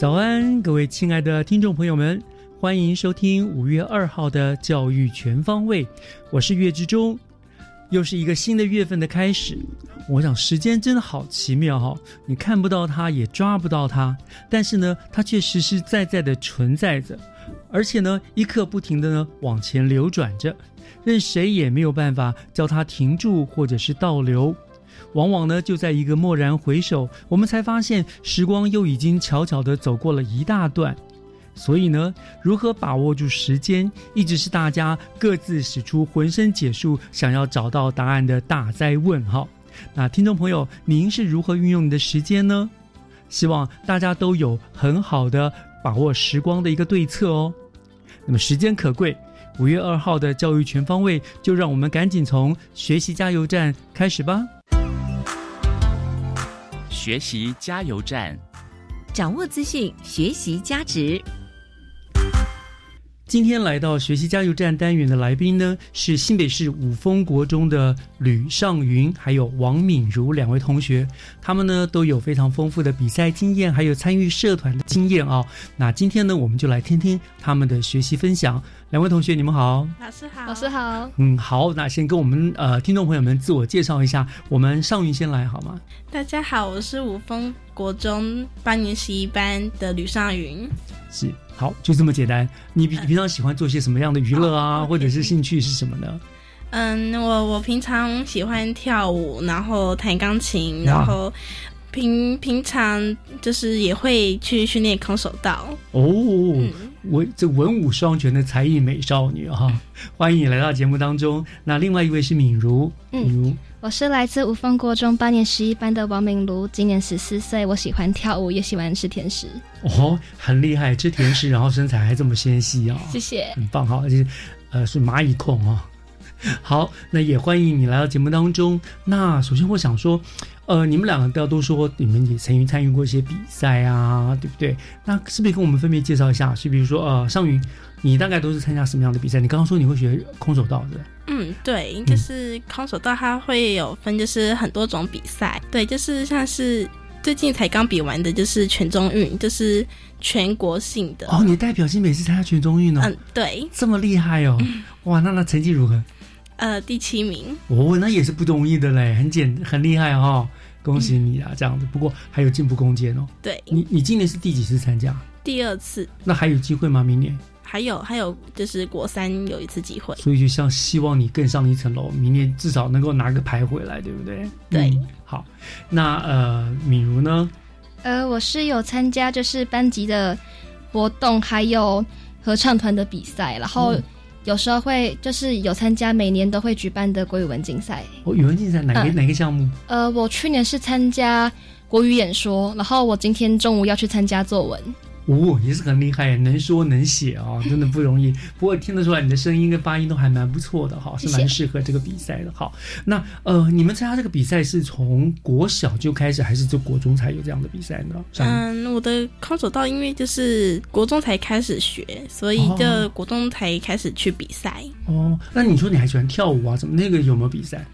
早安，各位亲爱的听众朋友们，欢迎收听五月二号的《教育全方位》，我是岳志忠。又是一个新的月份的开始，我想时间真的好奇妙哈，你看不到它，也抓不到它，但是呢，它却实实在在的存在着，而且呢，一刻不停的呢往前流转着，任谁也没有办法叫它停住或者是倒流。往往呢，就在一个蓦然回首，我们才发现时光又已经悄悄地走过了一大段。所以呢，如何把握住时间，一直是大家各自使出浑身解数，想要找到答案的大灾问哈。那听众朋友，您是如何运用你的时间呢？希望大家都有很好的把握时光的一个对策哦。那么时间可贵，五月二号的教育全方位，就让我们赶紧从学习加油站开始吧。学习加油站，掌握资讯，学习加值。今天来到学习加油站单元的来宾呢，是新北市五峰国中的吕尚云，还有王敏如两位同学。他们呢都有非常丰富的比赛经验，还有参与社团的经验啊。那今天呢，我们就来听听他们的学习分享。两位同学，你们好。老师好。老师好。嗯，好。那先跟我们呃听众朋友们自我介绍一下。我们尚云先来好吗？大家好，我是五峰国中八年十一班的吕尚云。是。好，就这么简单。你平平常喜欢做些什么样的娱乐啊，或者是兴趣是什么呢？嗯，我我平常喜欢跳舞，然后弹钢琴，然后平平常就是也会去训练空手道。哦，文这文武双全的才艺美少女哈，欢迎你来到节目当中。那另外一位是敏如，敏如。我是来自五峰国中八年十一班的王明如，今年十四岁。我喜欢跳舞，也喜欢吃甜食。哦，很厉害，吃甜食，然后身材还这么纤细哦！谢谢，很棒哈，而且呃是蚂蚁控哦。好，那也欢迎你来到节目当中。那首先我想说，呃，你们两个都要都说你们也曾经参与过一些比赛啊，对不对？那是不是跟我们分别介绍一下？是比如说呃，尚云。你大概都是参加什么样的比赛？你刚刚说你会学空手道，是吧？嗯，对，就是空手道，它会有分，就是很多种比赛。对，就是像是最近才刚比完的，就是全中运，就是全国性的。哦，你代表新北市参加全中运呢？嗯，对，这么厉害哦！哇，那那成绩如何？呃，第七名。哦，那也是不容易的嘞，很简很厉害哈，恭喜你啊！这样子，不过还有进步空间哦。对，你你今年是第几次参加？第二次。那还有机会吗？明年？还有还有，就是国三有一次机会，所以就像希望你更上一层楼，明年至少能够拿个牌回来，对不对？对，好，那呃，敏如呢？呃，我是有参加就是班级的活动，还有合唱团的比赛，然后有时候会就是有参加每年都会举办的国语文竞赛。哦，语文竞赛哪个哪个项目？呃，我去年是参加国语演说，然后我今天中午要去参加作文。哦，也是很厉害，能说能写啊，真的不容易。不过听得出来你的声音跟发音都还蛮不错的哈，是蛮适合这个比赛的。好，那呃，你们参加这个比赛是从国小就开始，还是就国中才有这样的比赛呢？嗯，我的空手道因为就是国中才开始学，所以就国中才开始去比赛。哦，那你说你还喜欢跳舞啊？怎么那个有没有比赛？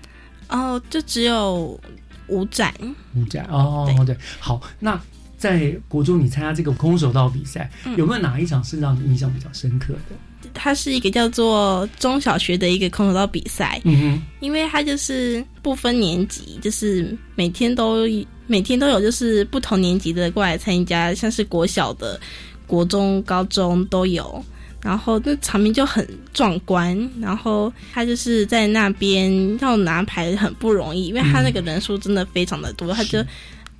哦，就只有舞展。舞展哦，对对，好，那在国中你参加这个空手道比赛，嗯有没有哪一场是让你印象比较深刻的？它是一个叫做中小学的一个空手道比赛，嗯因为它就是不分年级，就是每天都每天都有就是不同年级的过来参加，像是国小的、国中、高中都有。然后那场面就很壮观，然后他就是在那边要拿牌很不容易，因为他那个人数真的非常的多，他就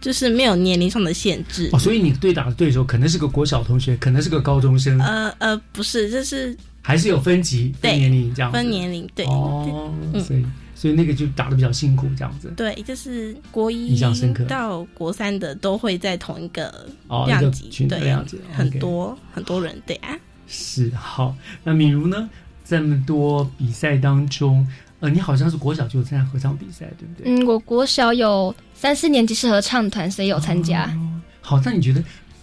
就是没有年龄上的限制，。哦，所以你对打的对手可能是个国小同学，可能是个高中生，呃呃，不是，就是还是有分级、分对年龄这样分年龄，对，哦，嗯所以所以那个就打的比较辛苦这样子。对，就是国一印象深刻到国三的都会在同一个哦，一个量级，群对，量级很多很多人，对啊。是好。那敏如呢？这么多比赛当中，呃，你好像是国小就有参加合唱比赛，对不对？嗯，我国小有三四年级是合唱团，所以有参加。哦好，那你觉得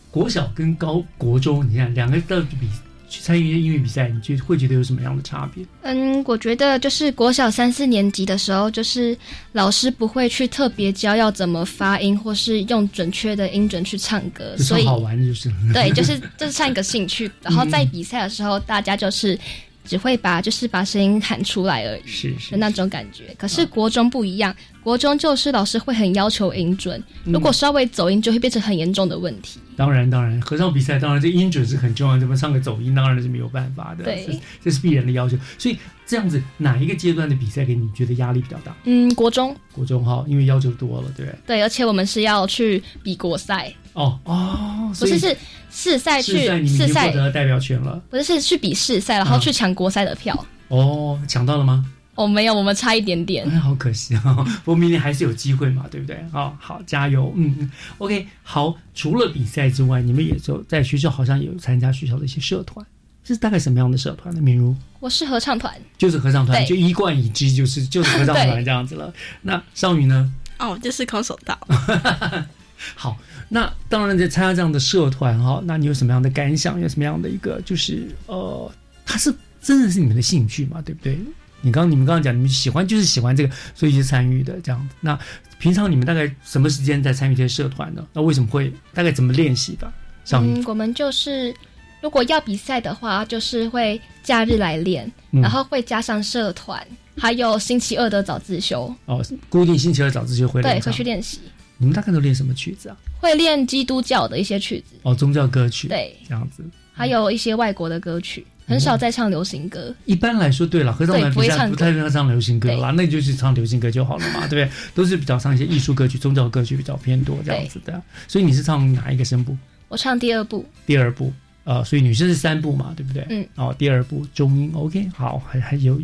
国小跟高国中，你看两个的比去参与音乐比赛，你觉得会觉得有什么样的差别？嗯，我觉得就是国小三四年级的时候，就是老师不会去特别教要怎么发音，或是用准确的音准去唱歌，所以好玩的就是。对，就是就是唱一个兴趣。然后在比赛的时候，大家就是只会把就是把声音喊出来而已。是是的那种感觉，可是国中不一样，国中就是老师会很要求音准，嗯如果稍微走音就会变成很严重的问题。当然，当然，合唱比赛当然这音准是很重要，怎么唱个走音当然是没有办法的，对这这是必然的要求。所以这样子，哪一个阶段的比赛给你觉得压力比较大？嗯，国中国中哈，因为要求多了，对？对，而且我们是要去比国赛，哦哦，不所以是是试赛去试赛，得代表权了不是是去比试赛，然后嗯去抢国赛的票。哦，抢到了吗？哦，没有，我们差一点点。哎，好可惜啊！不过明年还是有机会嘛，对不对？哦，好，加油！嗯嗯，OK，好。除了比赛之外，你们也就在学校好像也有参加学校的一些社团，是大概什么样的社团呢？明如我是合唱团，就是合唱团，就一贯已知，就是就是合唱团这样子了。那少宇呢？哦，就是空手道。好，那当然在参加这样的社团哈，那你有什么样的感想？有什么样的一个就是呃，它是真的是你们的兴趣嘛？对不对？你刚你们刚刚讲你们喜欢就是喜欢这个，所以去参与的这样子。那平常你们大概什么时间在参与这些社团呢？那为什么会大概怎么练习的？嗯，我们就是如果要比赛的话，就是会假日来练，嗯然后会加上社团，还有星期二的早自修，哦，固定星期二早自习会对，会去。练习，你们大概都练什么曲子啊？会练基督教的一些曲子，哦，宗教歌曲。，对，这样子。还有一些外国的歌曲，很少在唱流行歌。一般来说，对了，合唱团不会唱歌不太能唱流行歌啦，那就是唱流行歌就好了嘛，对不对？都是比较唱一些艺术歌曲、宗教歌曲比较偏多这样子的。所以你是唱哪一个声部？我唱第二部，第二部，呃，所以女生是三部嘛，对不对？嗯。哦，第二部中音，OK，好，还还有，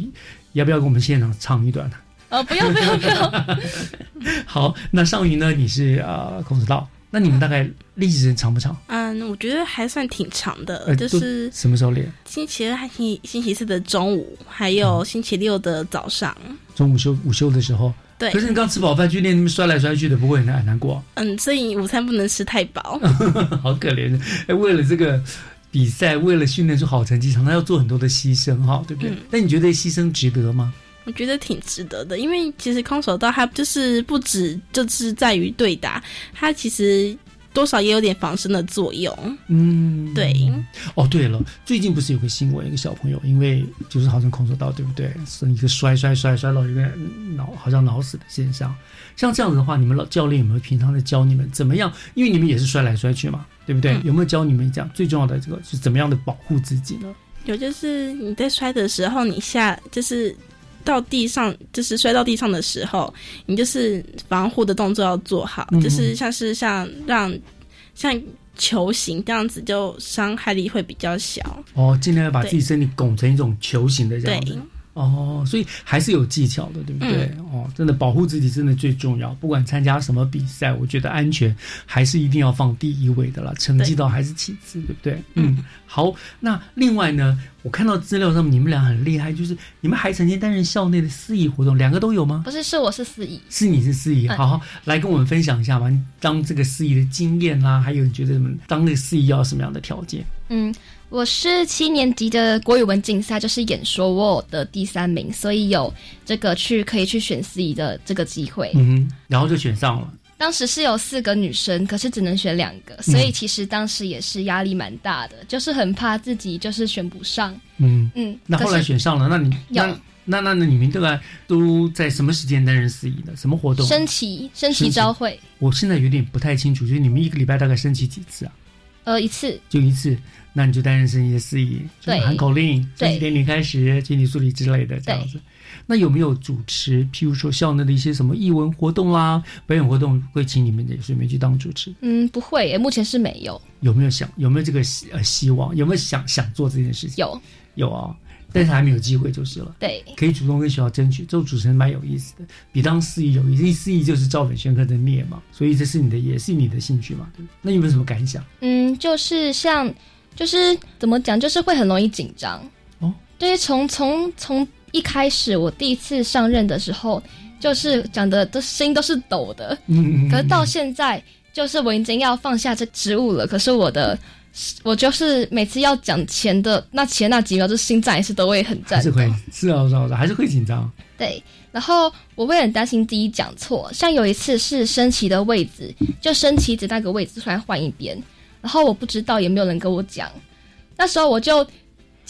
要不要给我们现场唱一段？呃，不要不要不要，好，那上云呢？你是呃孔子道，那你们大概历时长不长？嗯，我觉得还算挺长的，呃，就是什么时候练？星期二和星星期四的中午，还有星期六的早上。中午休午休的时候。对可，是你刚吃饱饭去练，你们摔来摔去的，不会很很难过？嗯，所以午餐不能吃太饱。好可怜！哎，为了这个比赛，为了训练出好成绩，常常要做很多的牺牲，哈，对不对？嗯那你觉得牺牲值得吗？我觉得挺值得的，因为其实空手道它就是不止就是在于对打，它其实多少也有点防身的作用。嗯，对，哦，对了，最近不是有个新闻，一个小朋友因为就是好像空手道，对不对？是一个摔摔摔摔到一个脑好像脑死的现象。像这样子的话，你们老教练有没有平常在教你们怎么样？因为你们也是摔来摔去嘛，对不对？嗯有没有教你们讲最重要的这个是怎么样的保护自己呢？有就是你在摔的时候，你下就是到地上，就是摔到地上的时候，你就是防护的动作要做好，嗯就是像是像让像球形这样子，就伤害力会比较小。哦，尽量要把自己身体拱成一种球形的这对样子。哦，所以还是有技巧的，对不对？嗯哦，真的保护自己真的最重要。不管参加什么比赛，我觉得安全还是一定要放第一位的啦，成绩对倒还是其次，对不对？嗯，好。那另外呢，我看到资料上面你们俩很厉害，就是你们还曾经担任校内的司仪活动，两个都有吗？不是是我是司仪。是你是司仪，嗯好好来跟我们分享一下吧。当这个司仪的经验啦，还有你觉得什么当那个司仪要什么样的条件？嗯，我是七年级的国语文竞赛，就是演说，我有得第三名，所以有这个去可以去选选司仪的这个机会。嗯哼，然后就选上了。当时是有四个女生，可是只能选两个，所以其实当时也是压力蛮大的，就是很怕自己就是选不上。嗯，嗯，那后来选上了，那你有那那那那你们大概都在什么时间担任司仪的？什么活动？升旗升旗升旗招会，我现在有点不太清楚，就是你们一个礼拜大概升旗几次啊？呃，一次就一次，那你就担任升级的司仪，就是喊口令，升对旗典礼开始，敬礼肃礼之类的这样子。那有没有主持？譬如说校内的一些什么艺文活动啦、表演活动，会请你们也顺便去当主持？嗯，不会耶，目前是没有，有没有想有没有这个希呃希望？有没有想想做这件事情？有有啊，但是还没有机会就是了。对，可以主动跟学校争取，做主持人蛮有意思的，比当司仪有意思。司仪就是照本宣科的念嘛，所以这是你的，也是你的兴趣嘛，对？那有没有什么感想？嗯，就是像就是怎么讲，就是会很容易紧张哦。对，从从从一开始我第一次上任的时候，就是讲的都心都是抖的，嗯，嗯可是到现在，就是我已经要放下这职务了，可是我的。我就是每次要讲前的那前那几秒，就心脏也是都会很战。还是会是啊是啊还是会紧张。对，然后我会很担心第一讲错，像有一次是升旗的位置，就升旗子那个位置突然换一边，然后我不知道，有没有人跟我讲，那时候我就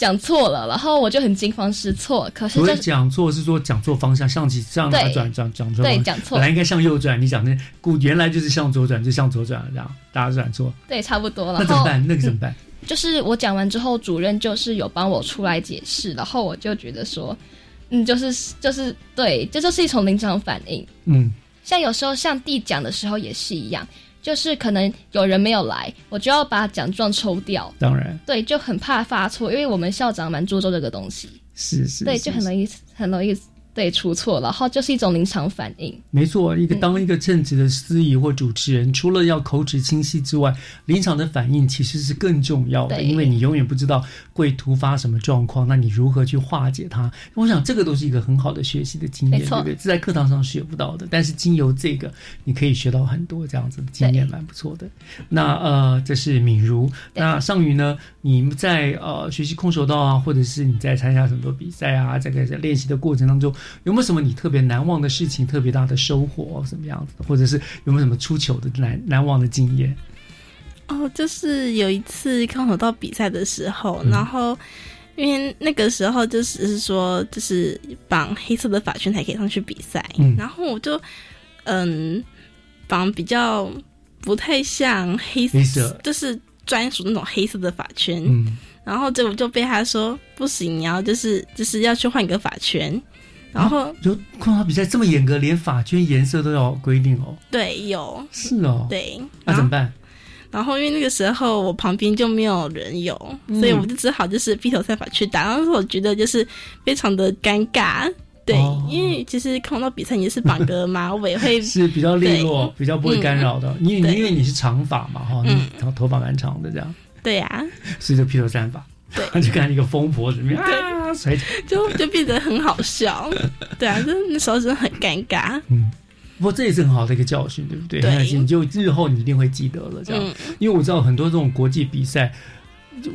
讲错了，然后我就很惊慌失措。可是讲错是说讲错方向，向起向它对转转转错对讲错本来应该向右转，你讲的故原来就是向左转，就向左转了，这样大家转错，对差不多，了那怎么办？那个怎么办？就是我讲完之后，主任就是有帮我出来解释，然后我就觉得说，嗯，就是就是对，这就是一种临场反应。嗯，像有时候像弟讲的时候也是一样，就是可能有人没有来，我就要把奖状抽掉。当然。对，就很怕发错，因为我们校长蛮注重这个东西，是是，对，就很容易很容易对出错，然后就是一种临场反应。没错，一个嗯当一个称职的司仪或主持人，除了要口齿清晰之外，临场的反应其实是更重要的，因为你永远不知道会突发什么状况，那你如何去化解它？我想这个都是一个很好的学习的经验，对不对？这在课堂上学不到的，但是经由这个，你可以学到很多这样子的经验，蛮不错的。那呃，这是敏如，那尚宇呢？你们在呃学习空手道啊，或者是你在参加很多比赛啊，这个在练习的过程当中，有没有什么你特别难忘的事情，特别大的收获，什么样子的？或者是有没有什么出糗的难难忘的经验？哦，就是有一次空手道比赛的时候，嗯。然后因为那个时候就是是说，就是绑黑色的发圈才可以上去比赛，嗯。然后我就嗯绑比较不太像黑黑色。就是专属那种黑色的发圈，嗯，然后这我就被他说不行，你要就是就是要去换一个发圈，然后、就空手道比赛这么严格，连发圈颜色都要规定哦。对有是哦，，对，那怎么办？然后因为那个时候我旁边就没有人有，嗯所以我就只好就是披头散发去打。当时我觉得就是非常的尴尬，对，哦因为其实空到比赛你是绑个马尾会，是比较利落，比较不会干扰的。因为对因为你是长发嘛，哈，嗯你头头发蛮长的，这样，对呀、所以就披头散发。对。就看一个疯婆子面啊，甩起就就变得很好笑，对啊，就那时候真的很尴尬，嗯，不过这也是很好的一个教训，对不对？你就日后你一定会记得了，这样。嗯，因为我知道很多这种国际比赛，就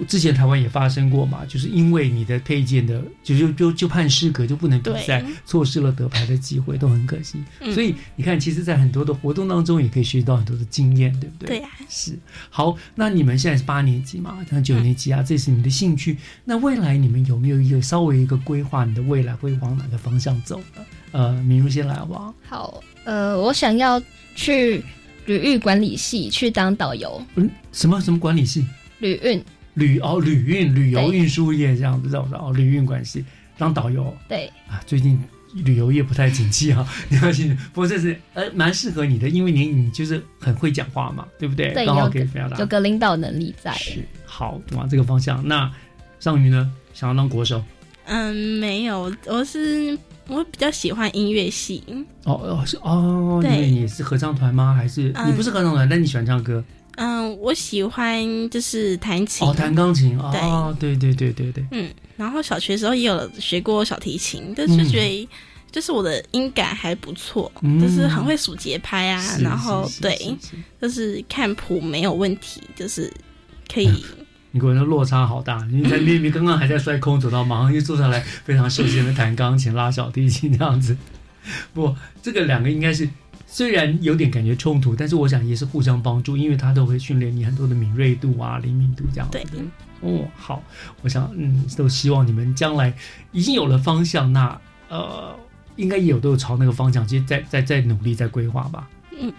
之前台湾也发生过嘛，就是因为你的配件的，就就就就判失格，就不能比赛，错失了得牌的机会，都很可惜。嗯所以你看，其实，在很多的活动当中，也可以学习到很多的经验，对不对？对呀、是好，那你们现在是八年级嘛，像九年级啊，这是你们的兴趣。那未来你们有没有一个稍微一个规划？你的未来会往哪个方向走呢？呃，明如先来好不好？好，呃，我想要去旅运管理系去当导游，嗯，什么什么管理系？旅运旅哦，旅运、旅游对运输业这样子，知道不知道？哦，旅运关系当导游对啊，最近旅游业不太景气啊，你要记得。不过这是呃蛮适合你的，因为你你就是很会讲话嘛，对不对？对刚好可以表达有。个领导能力在。是好往这个方向。那尚宇呢？想要当国手？嗯，没有，我是我比较喜欢音乐系，哦哦是哦，因对你是合唱团吗？还是、嗯你不是合唱团，但你喜欢唱歌？嗯，我喜欢就是弹琴，哦，弹钢琴哦，对对对对对，嗯，然后小学的时候也有学过小提琴，但是觉得就是我的音感还不错，嗯。就是很会数节拍啊，是然后对，就是。看谱没有问题，就是可以，你果然落差好大。你在明明刚刚还在摔空手道，马上又坐下来，非常休闲的弹钢琴、拉小提琴这样子。不，这个两个应该是虽然有点感觉冲突，但是我想也是互相帮助，因为它都会训练你很多的敏锐度啊、灵敏度这样子的。哦，好，我想嗯，都希望你们将来已经有了方向，那呃，应该也有都有朝那个方向，其实在在在努力在规划吧。嗯，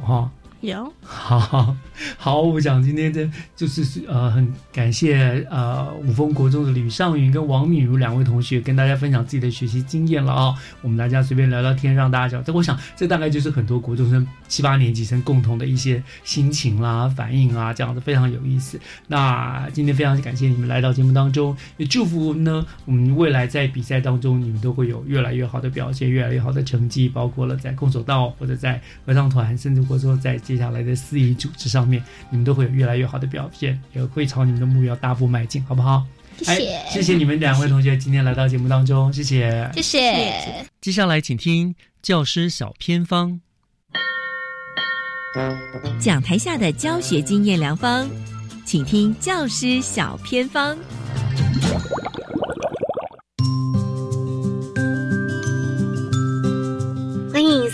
哈。有，好好，我想今天的就是呃，很感谢呃五峰国中的吕尚云跟王敏如两位同学跟大家分享自己的学习经验了啊。我们大家随便聊聊天，让大家讲。这我想这大概就是很多国中生七八年级生共同的一些心情啦、反应啊，这样子非常有意思。那今天非常感谢你们来到节目当中，也祝福呢我们未来在比赛当中你们都会有越来越好的表现，越来越好的成绩，包括了在空手道或者在合唱团，甚至或者说在。接下来的司仪组织上面，你们都会有越来越好的表现，也会朝你们的目标大步迈进，好不好？谢谢，谢谢你们两位同学今天来到节目当中，谢谢，谢谢。接下来请听教师小偏方，讲台下的教学经验良方，请听教师小偏方。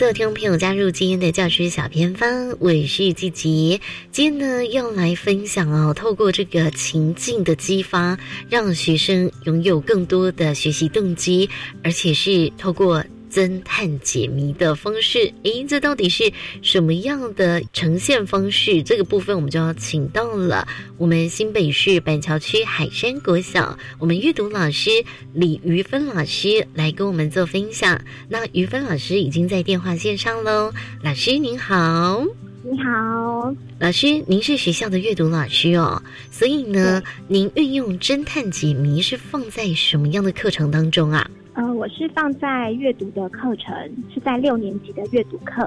所有听众朋友加入今天的教师小偏方，我是季杰。今天呢要来分享哦，透过这个情境的激发，让学生拥有更多的学习动机，而且是透过。侦探解谜的方式，诶，这到底是什么样的呈现方式？这个部分我们就要请到了我们新北市板桥区海山国小我们阅读老师李于芬老师来跟我们做分享。那于芬老师已经在电话线上喽，老师您好，你好，老师您是学校的阅读老师哦，所以呢，您运用侦探解谜是放在什么样的课程当中啊？呃，我是放在阅读的课程，是在六年级的阅读课。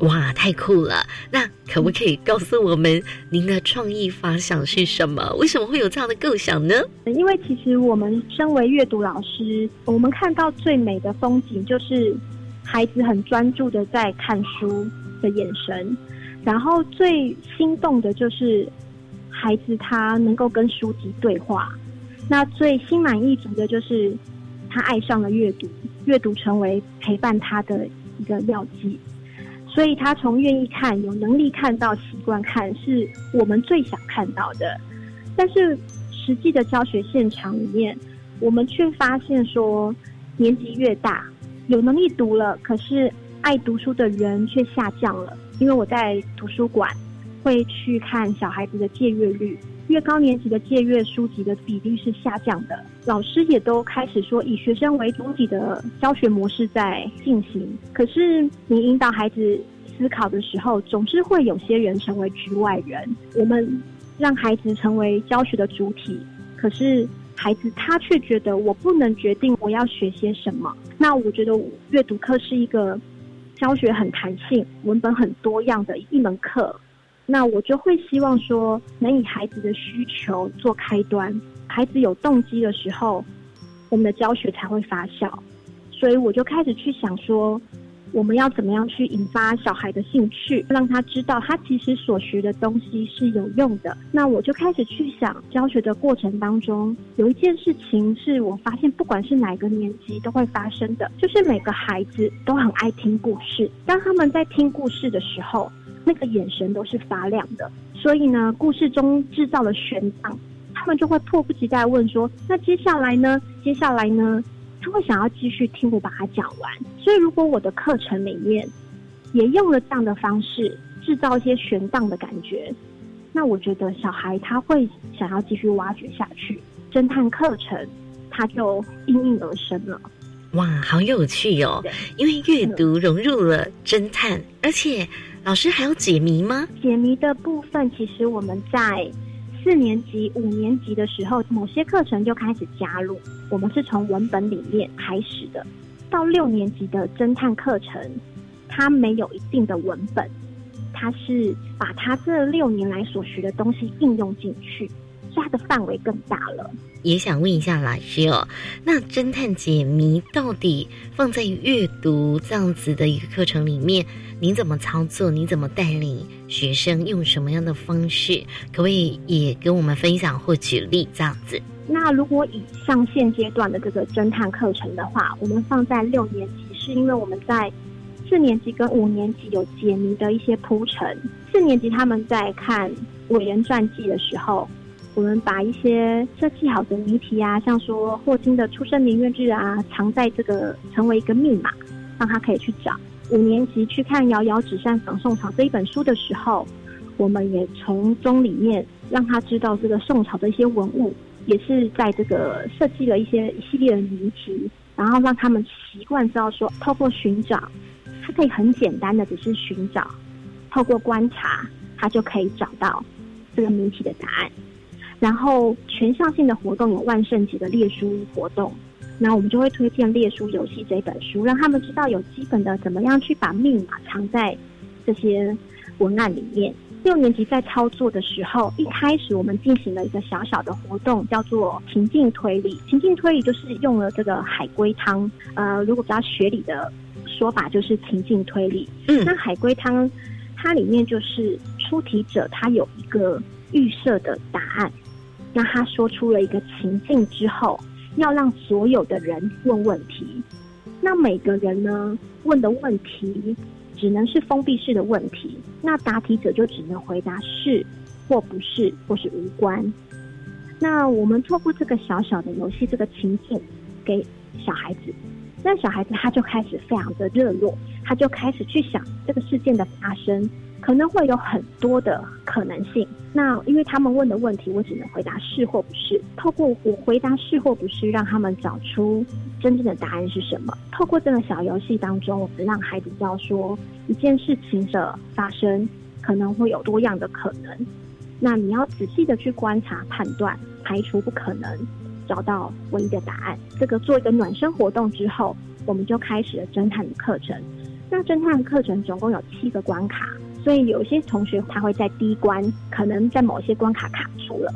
哇，太酷了！那可不可以告诉我们您的创意发想是什么？为什么会有这样的构想呢？因为其实我们身为阅读老师，我们看到最美的风景就是孩子很专注的在看书的眼神，然后最心动的就是孩子他能够跟书籍对话，那最心满意足的就是。他爱上了阅读，阅读成为陪伴他的一个药剂，所以他从愿意看、有能力看到习惯看，是我们最想看到的。但是实际的教学现场里面，我们却发现说，年纪越大，有能力读了，可是爱读书的人却下降了。因为我在图书馆会去看小孩子的借阅率。越高年级的借阅书籍的比例是下降的，老师也都开始说以学生为主体的教学模式在进行。可是你引导孩子思考的时候，总是会有些人成为局外人。我们让孩子成为教学的主体，可是孩子他却觉得我不能决定我要学些什么。那我觉得阅读课是一个教学很弹性、文本很多样的一门课。那我就会希望说，能以孩子的需求做开端，孩子有动机的时候，我们的教学才会发酵。所以我就开始去想说，我们要怎么样去引发小孩的兴趣，让他知道他其实所学的东西是有用的。那我就开始去想，教学的过程当中，有一件事情是我发现，不管是哪个年级都会发生的，就是每个孩子都很爱听故事。当他们在听故事的时候，那个眼神都是发亮的，所以呢，故事中制造了悬档，他们就会迫不及待问说：“那接下来呢？接下来呢？”他会想要继续听我把它讲完。所以，如果我的课程里面也用了这样的方式制造一些悬档的感觉，那我觉得小孩他会想要继续挖掘下去，侦探课程他就应运而生了。哇，好有趣哦！因为阅读融入了侦探，而且。老师还有解谜吗？解谜的部分，其实我们在四年级、五年级的时候，某些课程就开始加入。我们是从文本里面开始的。到六年级的侦探课程，它没有一定的文本，它是把它这六年来所学的东西应用进去，所以它的范围更大了。也想问一下老师哦，那侦探解谜到底放在阅读这样子的一个课程里面？你怎么操作？你怎么带领学生？用什么样的方式？可不可以也跟我们分享或举例这样子？那如果以上现阶段的这个侦探课程的话，我们放在六年级是因为我们在四年级跟五年级有解谜的一些铺陈。四年级他们在看伟人传记的时候，我们把一些设计好的谜题啊，像说霍金的出生年月日啊，藏在这个成为一个密码，让他可以去找。五年级去看《遥遥纸扇访宋朝》这一本书的时候，我们也从中里面让他知道这个宋朝的一些文物，也是在这个设计了一些一系列的谜题，然后让他们习惯知道说，透过寻找，他可以很简单的只是寻找，透过观察，他就可以找到这个谜题的答案。然后全校性的活动有万圣节的列书活动。那我们就会推荐《列书游戏》这本书，让他们知道有基本的怎么样去把密码藏在这些文案里面。六年级在操作的时候，一开始我们进行了一个小小的活动，叫做情境推理。情境推理就是用了这个海龟汤，呃，如果比较学理的说法就是情境推理。嗯，那海龟汤它里面就是出题者他有一个预设的答案，那他说出了一个情境之后。要让所有的人问问题，那每个人呢问的问题只能是封闭式的问题，那答题者就只能回答是或不是或是无关。那我们透过这个小小的游戏这个情境给小孩子，那小孩子他就开始非常的热络，他就开始去想这个事件的发生。可能会有很多的可能性。那因为他们问的问题，我只能回答是或不是。透过我回答是或不是，让他们找出真正的答案是什么。透过这个小游戏当中，我们让孩子知道说，一件事情的发生可能会有多样的可能。那你要仔细的去观察、判断，排除不可能，找到唯一的答案。这个做一个暖身活动之后，我们就开始了侦探的课程。那侦探课程总共有七个关卡。所以有些同学他会在第一关，可能在某些关卡卡住了，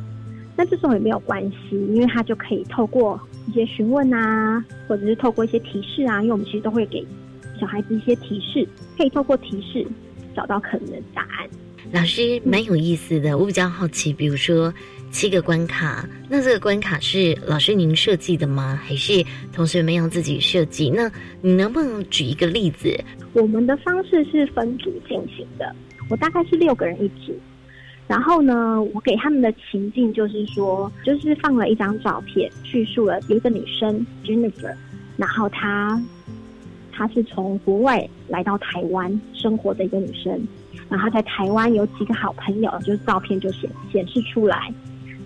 那这种也没有关系，因为他就可以透过一些询问啊，或者是透过一些提示啊，因为我们其实都会给小孩子一些提示，可以透过提示找到可能的答案。老师蛮有意思的，我比较好奇，比如说七个关卡，那这个关卡是老师您设计的吗？还是同学们要自己设计？那你能不能举一个例子？我们的方式是分组进行的，我大概是六个人一组，然后呢，我给他们的情境就是说，就是放了一张照片，叙述了有一个女生 Jennifer，然后她她是从国外来到台湾生活的一个女生，然后在台湾有几个好朋友，就是照片就显显示出来，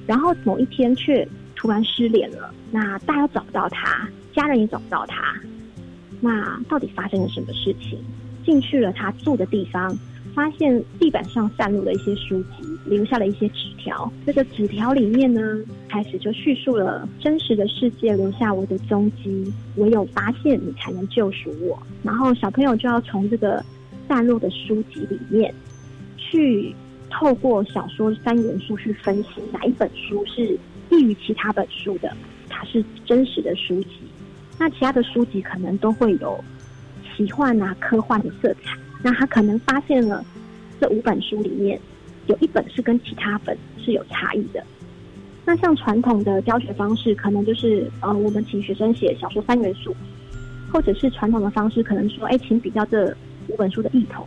然后某一天却突然失联了，那大家找不到他，家人也找不到他。那到底发生了什么事情？进去了他住的地方，发现地板上散落了一些书籍，留下了一些纸条。这个纸条里面呢，开始就叙述了真实的世界留下我的踪迹，唯有发现你才能救赎我。然后小朋友就要从这个散落的书籍里面，去透过小说三元素去分析哪一本书是异于其他本书的，它是真实的书籍。那其他的书籍可能都会有奇幻啊、科幻的色彩。那他可能发现了这五本书里面有一本是跟其他本是有差异的。那像传统的教学方式，可能就是呃，我们请学生写小说三元素，或者是传统的方式，可能说，哎，请比较这五本书的异同。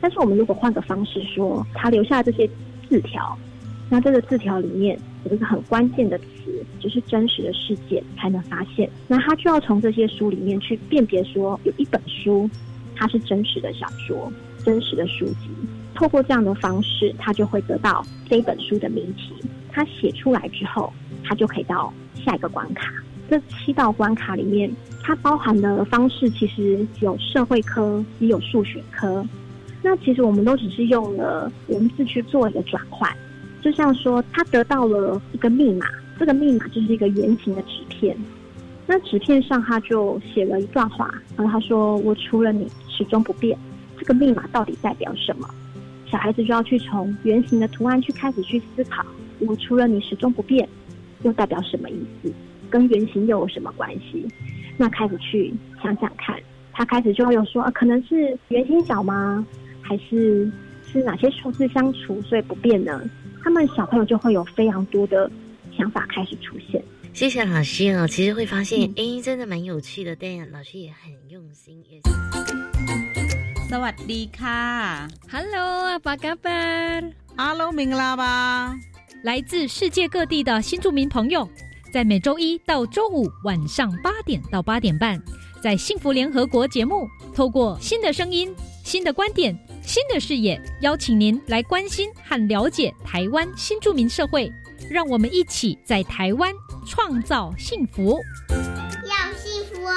但是我们如果换个方式说，他留下这些字条。那这个字条里面有一个很关键的词，就是真实的事件才能发现。那他就要从这些书里面去辨别，说有一本书它是真实的小说、真实的书籍。透过这样的方式，他就会得到这一本书的谜题。他写出来之后，他就可以到下一个关卡。这七道关卡里面，它包含的方式其实有社会科，也有数学科。那其实我们都只是用了文字去做一个转换。就像说，他得到了一个密码，这个密码就是一个圆形的纸片。那纸片上他就写了一段话，然后他说：“我除了你始终不变。”这个密码到底代表什么？小孩子就要去从圆形的图案去开始去思考：“我除了你始终不变，又代表什么意思？跟圆形又有什么关系？”那开始去想想看，他开始就会有说：“啊可能是圆形角吗？还是是哪些数字相除，所以不变呢？”他们小朋友就会有非常多的想法开始出现。 谢谢老师哦。其实会发现，哎，真的蛮有趣的，但老师也很用心。也สวัสดีค่ะ Hello，阿巴嘎巴，阿罗明啦吧，来自世界各地的新住民朋友，在每周一到周五晚上八点到八点半，在幸福联合国节目，透过新的声音、新的观点、 新的视野，邀请您来关心和了解台湾新住民社会，让我们一起在台湾创造幸福。要幸福哦！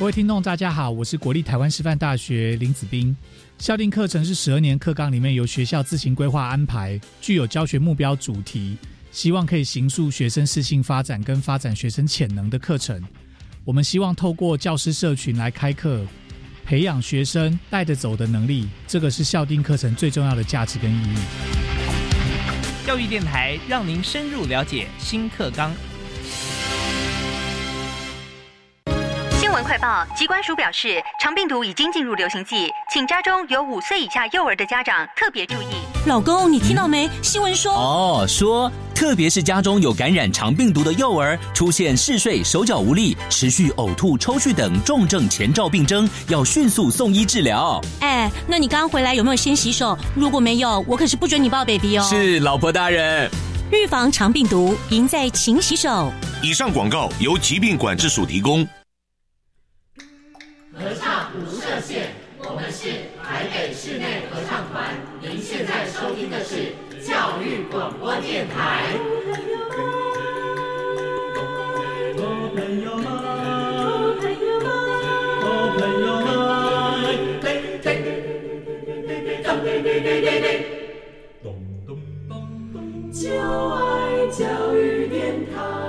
各位听众，大家好，我是国立台湾师范大学林子斌。校定课程是十二年课纲里面由学校自行规划安排，具有教学目标主题，希望可以形塑学生适性发展跟发展学生潜能的课程。我们希望透过教师社群来开课，培养学生带着走的能力，这个是校定课程最重要的价值跟意义。教育电台让您深入了解新课纲。新闻快报：机关署表示，长病毒已经进入流行季，请家中有五岁以下幼儿的家长特别注意。老公，你听到没？新闻说哦，说特别是家中有感染肠病毒的幼儿，出现嗜睡、手脚无力、持续呕吐、抽搐等重症前兆病征，要迅速送医治疗。哎，那你刚回来有没有先洗手？如果没有，我可是不准你抱 baby 哦。是，老婆大人。预防肠病毒，赢在勤洗手。以上广告由疾病管制署提供。合唱无设限，我们是台北室内合唱团。您现在收听的是教广播电台。就爱教育电台。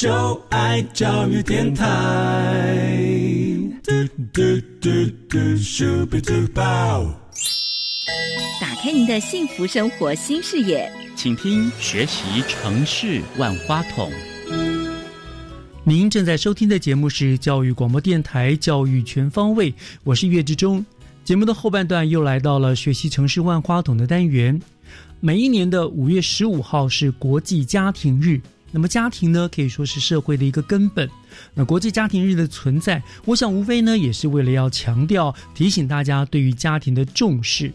就爱教育电台。打开您的幸福生活新视野，请听学习城市万花筒。您正在收听的节目是教育广播电台《教育全方位》，我是岳志忠。节目的后半段又来到了学习城市万花筒的单元。每一年的五月十五号是国际家庭日。那么家庭呢，可以说是社会的一个根本。那国际家庭日的存在，我想无非呢，也是为了要强调、提醒大家对于家庭的重视。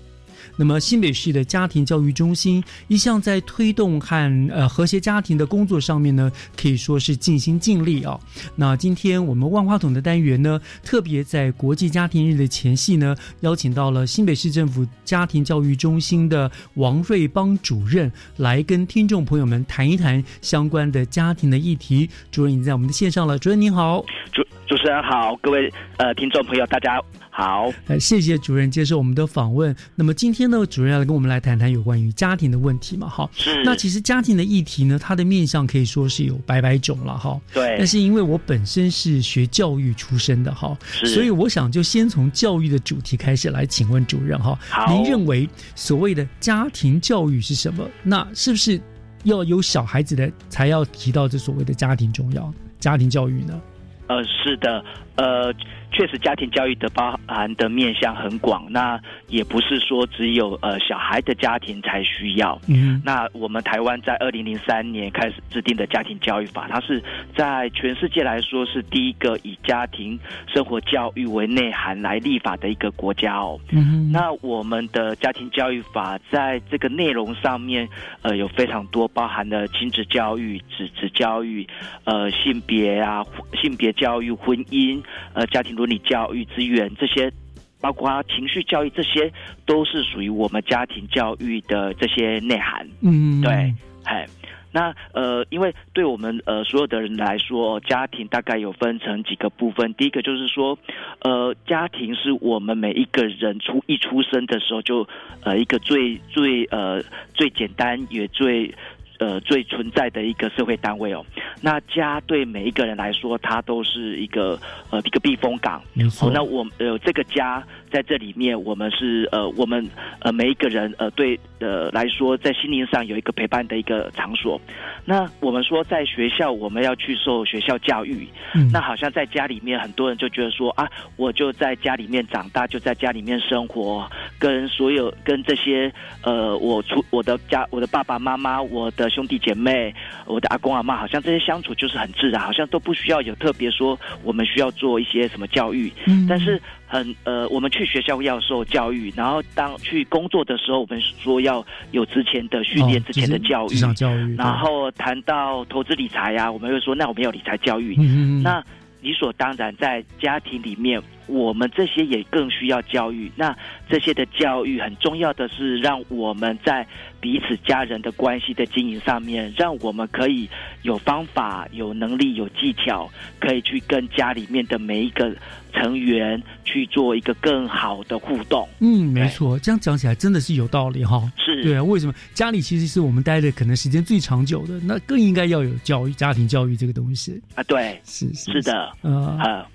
那么新北市的家庭教育中心一向在推动和呃和谐家庭的工作上面呢，可以说是尽心尽力啊。那今天我们万花筒的单元呢，特别在国际家庭日的前夕呢，邀请到了新北市政府家庭教育中心的王瑞邦主任来跟听众朋友们谈一谈相关的家庭的议题。主任已经在我们的线上了，主任您好，主主持人好，各位呃听众朋友大家好，呃谢谢主任接受我们的访问。那么今天呢，主任要来跟我们来谈谈有关于家庭的问题嘛？哈，是。那其实家庭的议题呢，它的面向可以说是有百百种了哈。对。但是因为我本身是学教育出身的哈，所以我想就先从教育的主题开始来请问主任哈。好。您认为所谓的家庭教育是什么？那是不是要有小孩子的才要提到这所谓的家庭重要家庭教育呢？呃，是的，呃。确实，家庭教育的包含的面向很广，那也不是说只有呃小孩的家庭才需要。嗯，那我们台湾在二零零三年开始制定的家庭教育法，它是在全世界来说是第一个以家庭生活教育为内涵来立法的一个国家哦。嗯，那我们的家庭教育法在这个内容上面，呃，有非常多包含了亲子教育、子子教育、呃性别啊、性别教育、婚姻、呃家庭伦理教育资源这些，包括情绪教育，这些都是属于我们家庭教育的这些内涵。嗯，对，哎，那呃，因为对我们呃所有的人来说，家庭大概有分成几个部分。第一个就是说，呃，家庭是我们每一个人出一出生的时候就呃一个最最呃最简单也最。呃最存在的一个社会单位哦。那家对每一个人来说，它都是一个呃一个避风港。没错。那我呃这个家在这里面，我们是呃我们呃每一个人呃对呃来说，在心灵上有一个陪伴的一个场所。那我们说在学校我们要去受学校教育，嗯那好像在家里面很多人就觉得说啊，我就在家里面长大，就在家里面生活，跟所有跟这些呃我出我的家我的爸爸妈妈、我的兄弟姐妹、我的阿公阿妈，好像这些相处就是很自然，好像都不需要有特别说我们需要做一些什么教育，嗯但是。很呃，我们去学校要受教育，然后当去工作的时候，我们说要有之前的训练、哦之前的教育，教育，然后谈到投资理财呀、我们会说，那我们要理财教育。嗯嗯嗯那理所当然，在家庭里面，我们这些也更需要教育。那这些的教育很重要的是，让我们在彼此家人的关系的经营上面，让我们可以有方法、有能力、有技巧，可以去跟家里面的每一个成员去做一个更好的互动。嗯，没错，这样讲起来真的是有道理哈。是对啊，为什么家里其实是我们待的可能时间最长久的，那更应该要有教育、家庭教育这个东西。啊，对，是是是的，呃，呃，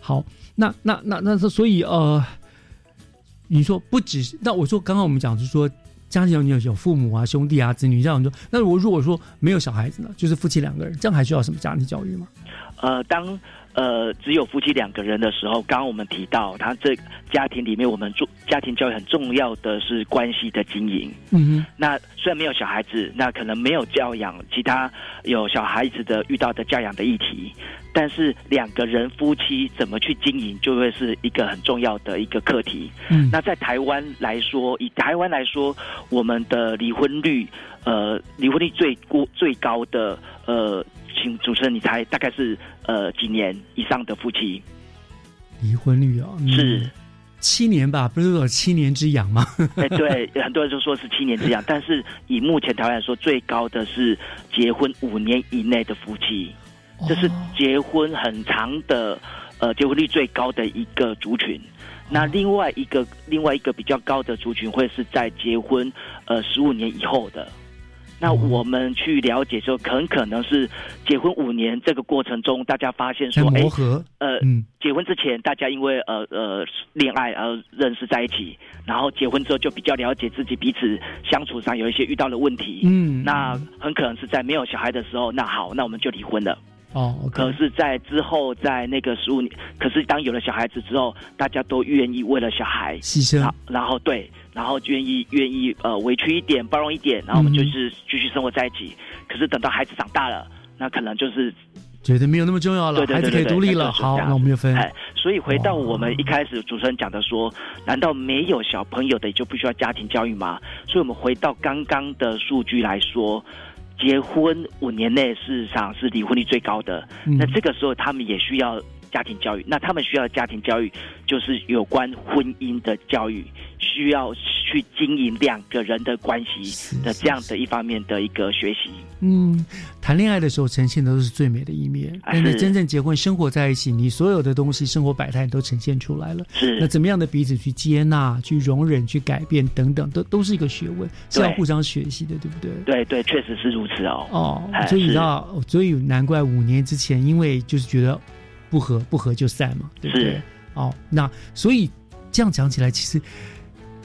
好，那那那那所以呃，你说不只是，那我说刚刚我们讲是说。家庭有有父母啊、兄弟啊、子女这样说，那我如果说没有小孩子呢，就是夫妻两个人，这样还需要什么家庭教育吗？呃，当呃只有夫妻两个人的时候，刚刚我们提到，他这家庭里面，我们做家庭教育很重要的是关系的经营。嗯那虽然没有小孩子，那可能没有教养其他有小孩子的遇到的教养的议题，但是两个人夫妻怎么去经营，就会是一个很重要的一个课题。嗯那在台湾来说，以台湾来说，我们的离婚率，呃，离婚率最高最高的，呃，请主持人你猜大概是呃几年以上的夫妻？离婚率啊，嗯是七年吧？不是有七年之痒吗？哎，对，很多人都说是七年之痒，但是以目前台湾来说，最高的是结婚五年以内的夫妻，这是结婚很长的，呃，结婚率最高的一个族群。那另外一个另外一个比较高的族群会是在结婚呃十五年以后的。那我们去了解之后，很可能是结婚五年这个过程中，大家发现说，哎呃，嗯。结婚之前大家因为呃呃恋爱而认识在一起，然后结婚之后就比较了解自己彼此相处上有一些遇到的问题。嗯。那很可能是在没有小孩的时候，那好，那我们就离婚了。哦可是，在之后，在那个十五年，可是当有了小孩子之后，大家都愿意为了小孩牺牲。然后对，然后愿意愿意呃委屈一点，包容一点，然后我们就是继续生活在一起。可是等到孩子长大了，那可能就是觉得没有那么重要了，对对孩子可以独立了。好，那我们就分。哎，所以回到我们一开始主持人讲的说，难道没有小朋友的就不需要家庭教育吗？所以我们回到刚刚的数据来说，结婚五年内事实上是离婚率最高的。嗯那这个时候他们也需要家庭教育。那他们需要的家庭教育就是有关婚姻的教育，需要去经营两个人的关系的这样的一方面的一个学习。嗯，谈恋爱的时候呈现的都是最美的一面，啊但是是真正结婚生活在一起，你所有的东西、生活百态都呈现出来了。是那怎么样的彼此去接纳、去容忍、去改变等等，都都是一个学问，是要互相学习的，对不对？对对，确实是如此哦。哦哎，所以你知道，所以难怪五年之前，因为就是觉得不合不合就散嘛，对不对是？哦，那所以这样讲起来，其实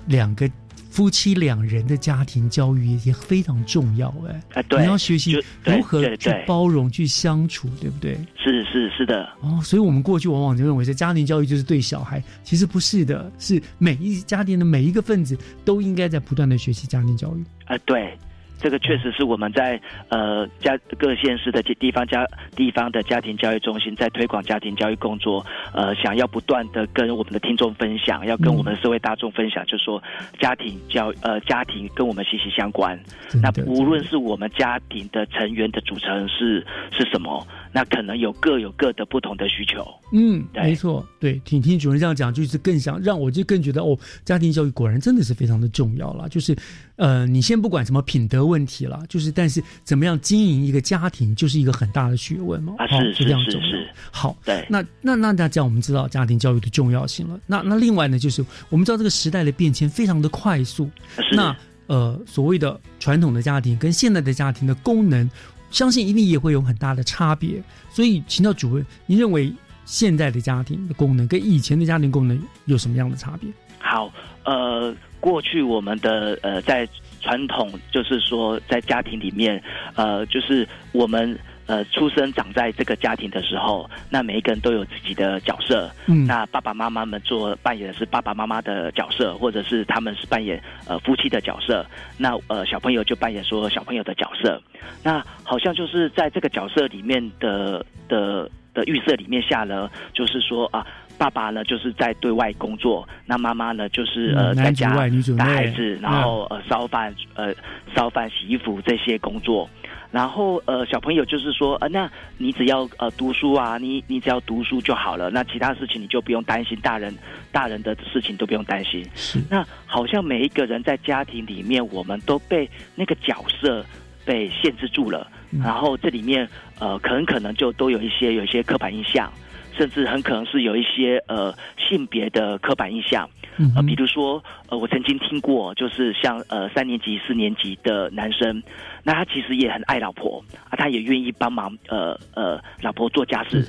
两个夫妻两人的家庭教育也非常重要，哎，啊对你要学习如何去包容、去相处，对不对？是是是的，哦，所以我们过去往往就认为，是家庭教育就是对小孩，其实不是的，是每一家庭的每一个分子都应该在不断的学习家庭教育。啊，对，这个确实是我们在呃家各县市的地方家地方的家庭教育中心在推广家庭教育工作，呃，想要不断的跟我们的听众分享，要跟我们的社会大众分享，就说家庭教呃家庭跟我们息息相关。那无论是我们家庭的成员的组成是是什么，那可能有各有各的不同的需求。嗯，没错，对，听听主任这样讲，就是更想让我就更觉得哦，家庭教育果然真的是非常的重要了。就是，呃，你先不管什么品德问题了，就是但是怎么样经营一个家庭，就是一个很大的学问嘛。啊哦是是这样重要是好，对，那那那那这样我们知道家庭教育的重要性了。那那另外呢，就是我们知道这个时代的变迁非常的快速，是那呃所谓的传统的家庭跟现在的家庭的功能，相信一定也会有很大的差别。所以，请教主任，您认为现在的家庭的功能跟以前的家庭功能有什么样的差别？好，呃，过去我们的呃在传统就是说在家庭里面，呃，就是我们。呃，出生长在这个家庭的时候，那每一个人都有自己的角色。嗯，那爸爸妈妈们做扮演的是爸爸妈妈的角色，或者是他们是扮演呃夫妻的角色。那呃小朋友就扮演说小朋友的角色。那好像就是在这个角色里面的的的预设里面下了，就是说啊，爸爸呢就是在对外工作，那妈妈呢就是呃在家带孩子，然后呃烧饭呃烧饭洗衣服这些工作。然后呃，小朋友就是说，呃，那你只要呃读书啊，你你只要读书就好了，那其他事情你就不用担心，大人大人的事情都不用担心。是，那好像每一个人在家庭里面，我们都被那个角色被限制住了，然后这里面呃，很可能就都有一些有一些刻板印象。甚至很可能是有一些呃性别的刻板印象，呃，比如说呃，我曾经听过，就是像呃三年级、四年级的男生，那他其实也很爱老婆啊，他也愿意帮忙呃呃老婆做家事，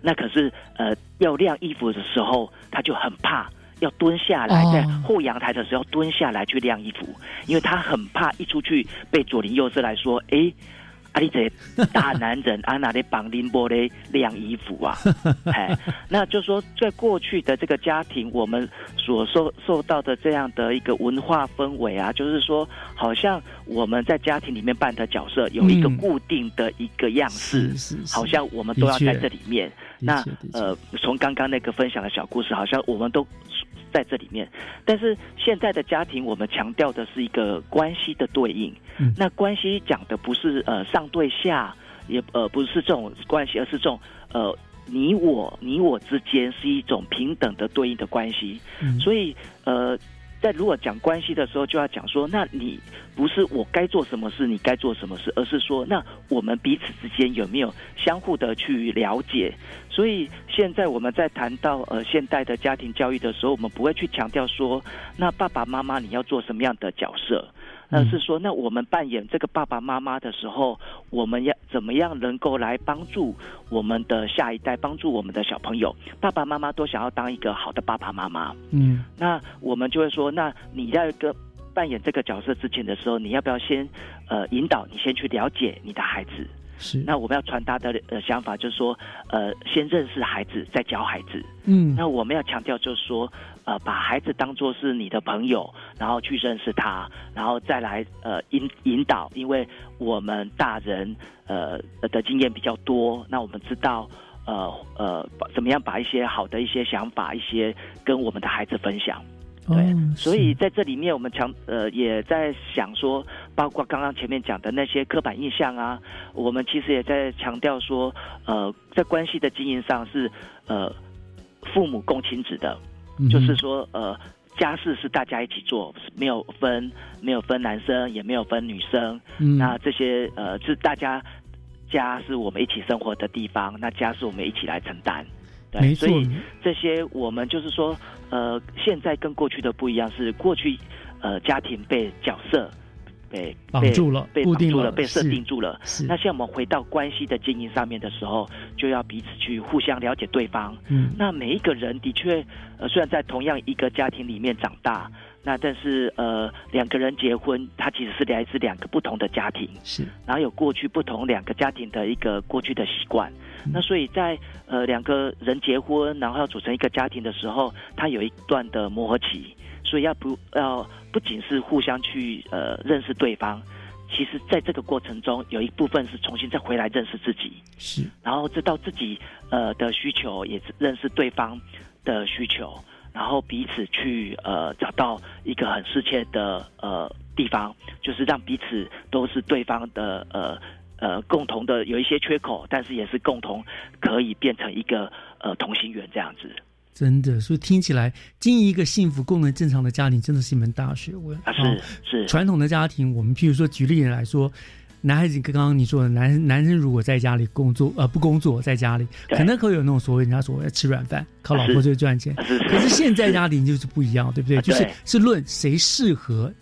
那可是呃要晾衣服的时候，他就很怕要蹲下来，在后阳台的时候蹲下来去晾衣服，因为他很怕一出去被左邻右舍来说，哎。啊！你这大男人啊，哪里绑拎玻璃晾衣服啊？哎，那就说在过去的这个家庭，我们所受受到的这样的一个文化氛围啊，就是说，好像我们在家庭里面扮的角色有一个固定的一个样式，好像我们都要在这里面。那呃，从刚刚那个分享的小故事，好像我们都。在这里面，但是现在的家庭，我们强调的是一个关系的对应。那关系讲的不是呃上对下，也呃不是这种关系，而是这种呃你我你我之间是一种平等的对应的关系。所以呃。在如果讲关系的时候，就要讲说，那你不是我该做什么事，你该做什么事，而是说，那我们彼此之间有没有相互的去了解？所以现在我们在谈到呃现代的家庭教育的时候，我们不会去强调说，那爸爸妈妈你要做什么样的角色。而是说，那我们扮演这个爸爸妈妈的时候，我们要怎么样能够来帮助我们的下一代，帮助我们的小朋友？爸爸妈妈都想要当一个好的爸爸妈妈。嗯，那我们就会说，那你在一个扮演这个角色之前的时候，你要不要先呃引导你先去了解你的孩子？是，那我们要传达的呃想法就是说，呃，先认识孩子，再教孩子。嗯，那我们要强调就是说，呃，把孩子当做是你的朋友，然后去认识他，然后再来呃引引导，因为我们大人呃的经验比较多，那我们知道呃呃怎么样把一些好的一些想法，一些跟我们的孩子分享。对，所以在这里面，我们强呃也在想说，包括刚刚前面讲的那些刻板印象啊，我们其实也在强调说，呃，在关系的经营上是呃父母共亲子的，就是说呃家事是大家一起做，没有分没有分男生，也没有分女生，那这些呃是大家家是我们一起生活的地方，那家是我们一起来承担。对，所以这些我们就是说，呃，现在跟过去的不一样，是过去呃家庭被角色被绑住了，被绑住了，被设定住了。那现在我们回到关系的经营上面的时候，就要彼此去互相了解对方。嗯，那每一个人的确，呃，虽然在同样一个家庭里面长大。那但是呃两个人结婚，他其实是来自两个不同的家庭，是，然后有过去不同两个家庭的一个过去的习惯，那所以在呃两个人结婚，然后要组成一个家庭的时候，他有一段的磨合期，所以要不要不仅是互相去呃认识对方，其实在这个过程中有一部分是重新再回来认识自己，是，然后知道自己呃的需求，也认识对方的需求。然后彼此去呃找到一个很适切的呃地方，就是让彼此都是对方的呃呃共同的有一些缺口，但是也是共同可以变成一个呃同心圆这样子。真的，所以听起来经营一个幸福、功能正常的家庭，真的是一门大学问。是是，传统的家庭，我们譬如说举例来说。男孩子刚刚你说的男男生如果在家里工作呃不工作在家里可能会有那种所谓人家所谓的吃软饭靠老婆就赚钱，可是现在家庭就是不一样对不对？就是是论谁适合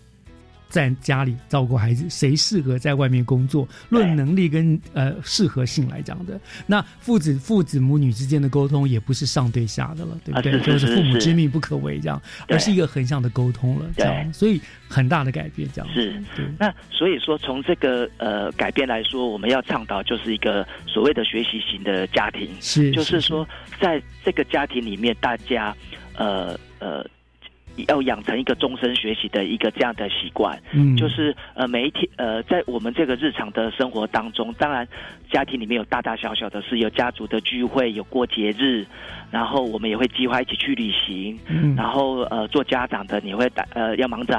在家里照顾孩子，谁适合在外面工作？论能力跟呃适合性来讲的，那父子父子母女之间的沟通也不是上对下的了，对不对？啊是是就是父母之命不可违这样，对而是一个横向的沟通了，这样，所以很大的改变这样。是，那所以说从这个呃改变来说，我们要倡导就是一个所谓的学习型的家庭，是就是说在这个家庭里面，大家呃呃。要养成一个终身学习的一个这样的习惯，嗯。就是呃每一天呃在我们这个日常的生活当中，当然家庭里面有大大小小的事，有家族的聚会，有过节日，然后我们也会计划一起去旅行，嗯。然后呃做家长的你会带呃要忙着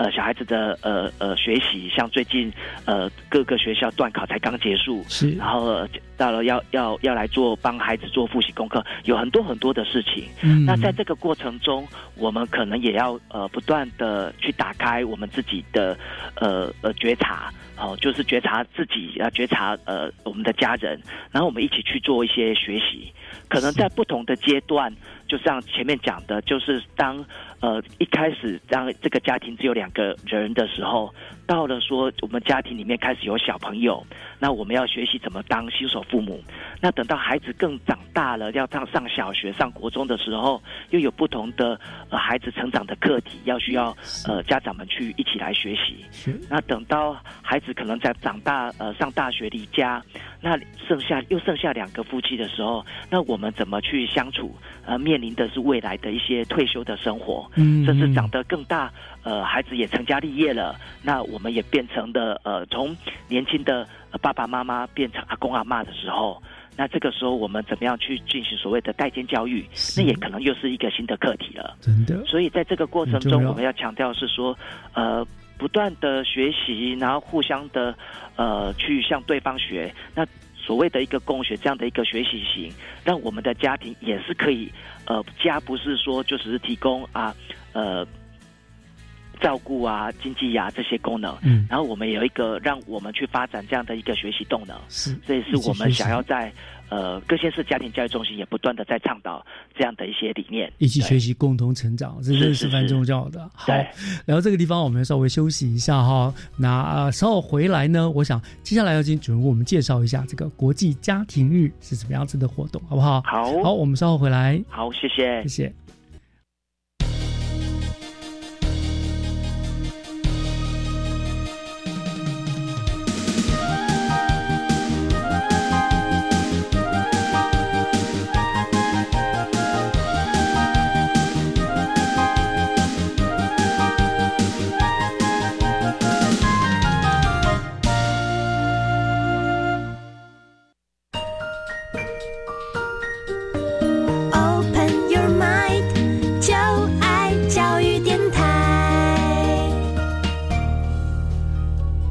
呃小孩子的呃呃学习，像最近呃各个学校段考才刚结束，是，然后呃到了要要要来做帮孩子做复习功课，有很多很多的事情。嗯那在这个过程中，我们可能也要呃不断的去打开我们自己的呃呃觉察。哦，就是觉察自己啊，觉察呃我们的家人，然后我们一起去做一些学习。可能在不同的阶段，就像前面讲的，就是当呃一开始当这个家庭只有两个人的时候，到了说我们家庭里面开始有小朋友，那我们要学习怎么当新手父母。那等到孩子更长大了，要上上小学、上国中的时候，又有不同的呃孩子成长的课题，要需要呃家长们去一起来学习。那等到孩子可能在长大呃上大学离家，那剩下又剩下两个夫妻的时候，那我们怎么去相处？呃，面临的是未来的一些退休的生活，嗯甚至长得更大，呃，孩子也成家立业了，那我们也变成的呃从年轻的呃爸爸妈妈变成阿公阿妈的时候。那这个时候，我们怎么样去进行所谓的代间教育？那也可能又是一个新的课题了。真的。所以在这个过程中，我们要强调是说，呃，不断的学习，然后互相的呃去向对方学。那所谓的一个共学这样的一个学习型，让我们的家庭也是可以，呃，家不是说就只是提供啊，呃。照顾啊、经济啊这些功能，嗯然后我们有一个让我们去发展这样的一个学习动能，是这也是我们想要在呃各县市家庭教育中心也不断的在倡导这样的一些理念。一起对学习，共同成长，这是蛮重要的。好对，然后这个地方我们稍微休息一下哈。那呃稍后回来呢，我想接下来要请主任为我们介绍一下这个国际家庭日是什么样子的活动，好不好？好，好，我们稍后回来。好，谢谢，谢谢。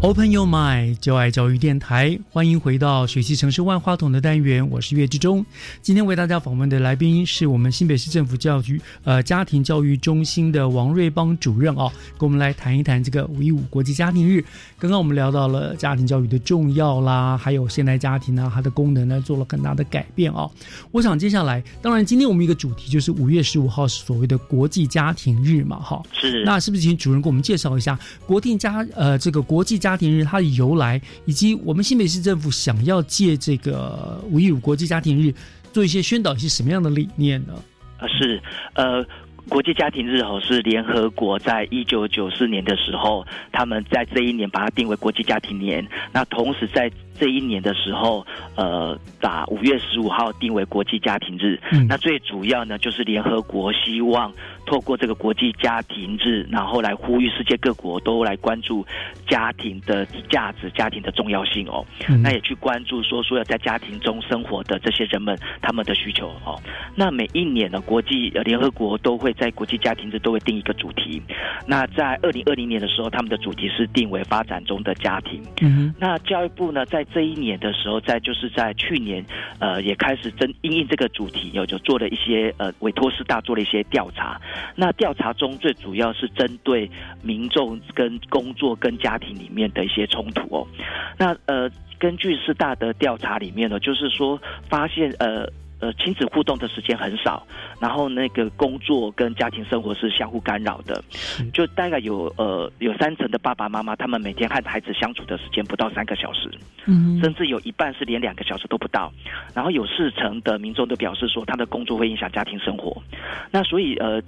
Open Your Mind，就爱教育电台，欢迎回到学习城市万花筒的单元，我是岳志忠。今天为大家访问的来宾是我们新北市政府教育呃家庭教育中心的王瑞邦主任哦，跟我们来谈一谈这个五一五国际家庭日。刚刚我们聊到了家庭教育的重要啦，还有现代家庭呢，它的功能呢做了很大的改变哦。我想接下来，当然今天我们一个主题就是五月十五号是所谓的国际家庭日嘛，哈。是那是不是请主任给我们介绍一下国定家呃这个国际家庭日它的由来，以及我们新北市政府想要借这个五一五国际家庭日做一些宣导一些什么样的理念呢？啊，是呃。国际家庭日哦，是联合国在一九九四年的时候，他们在这一年把它定为国际家庭年。那同时在这一年的时候，呃，把五月十五号定为国际家庭日。嗯那最主要呢，就是联合国希望透过这个国际家庭日，然后来呼吁世界各国都来关注家庭的价值、家庭的重要性哦。嗯那也去关注说说要在家庭中生活的这些人们他们的需求哦。那每一年呢，国际呃联合国都会在国际家庭日都会定一个主题。那在二零二零年的时候，他们的主题是定为发展中的家庭。嗯那教育部呢，在这一年的时候，在就是在去年，呃，也开始针因应这个主题，有就做了一些呃委托师大做了一些调查。那调查中最主要是针对民众跟工作跟家庭里面的一些冲突哦。那呃，根据师大的调查里面呢，就是说发现呃。呃亲子互动的时间很少，然后那个工作跟家庭生活是相互干扰的，就大概有呃有三成的爸爸妈妈，他们每天和孩子相处的时间不到三个小时，嗯。甚至有一半是连两个小时都不到，然后有四成的民众都表示说，他的工作会影响家庭生活，那所以呃。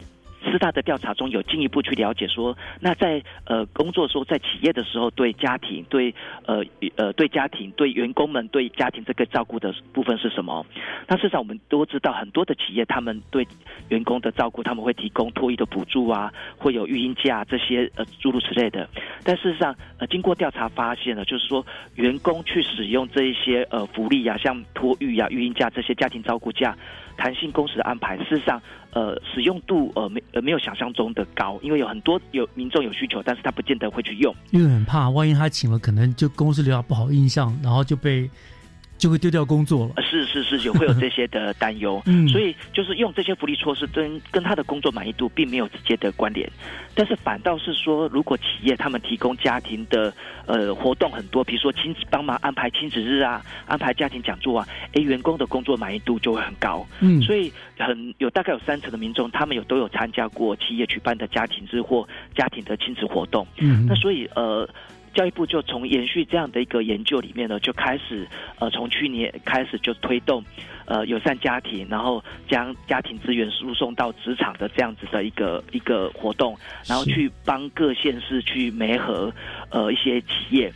师大的调查中有进一步去了解说，那在呃工作的时候，在企业的时候，对家庭、对呃呃对家庭、对员工们、对家庭这个照顾的部分是什么？那事实上我们都知道，很多的企业他们对员工的照顾，他们会提供托育的补助啊，会有育婴假这些呃诸如此类的。但事实上，呃经过调查发现呢，就是说员工去使用这一些呃福利啊，像托育啊、育婴假这些家庭照顾假。弹性工时的安排，事实上，呃，使用度呃没呃没有想象中的高，因为有很多有民众有需求，但是他不见得会去用，因为很怕，万一他请了，可能就公司留下不好印象，然后就被就会丢掉工作了。是是是，有会有这些的担忧，嗯。所以就是用这些福利措施跟跟他的工作满意度并没有直接的关联，但是反倒是说，如果企业他们提供家庭的呃活动很多，比如说亲子帮忙安排亲子日啊，安排家庭讲座啊，哎，员工的工作满意度就会很高，嗯。所以很有大概有三成的民众，他们有都有参加过企业举办的家庭日或家庭的亲子活动，嗯那所以呃。教育部就从延续这样的一个研究里面呢，就开始呃，从去年开始就推动呃友善家庭，然后将家庭资源输送到职场的这样子的一个一个活动，然后去帮各县市去媒合呃一些企业。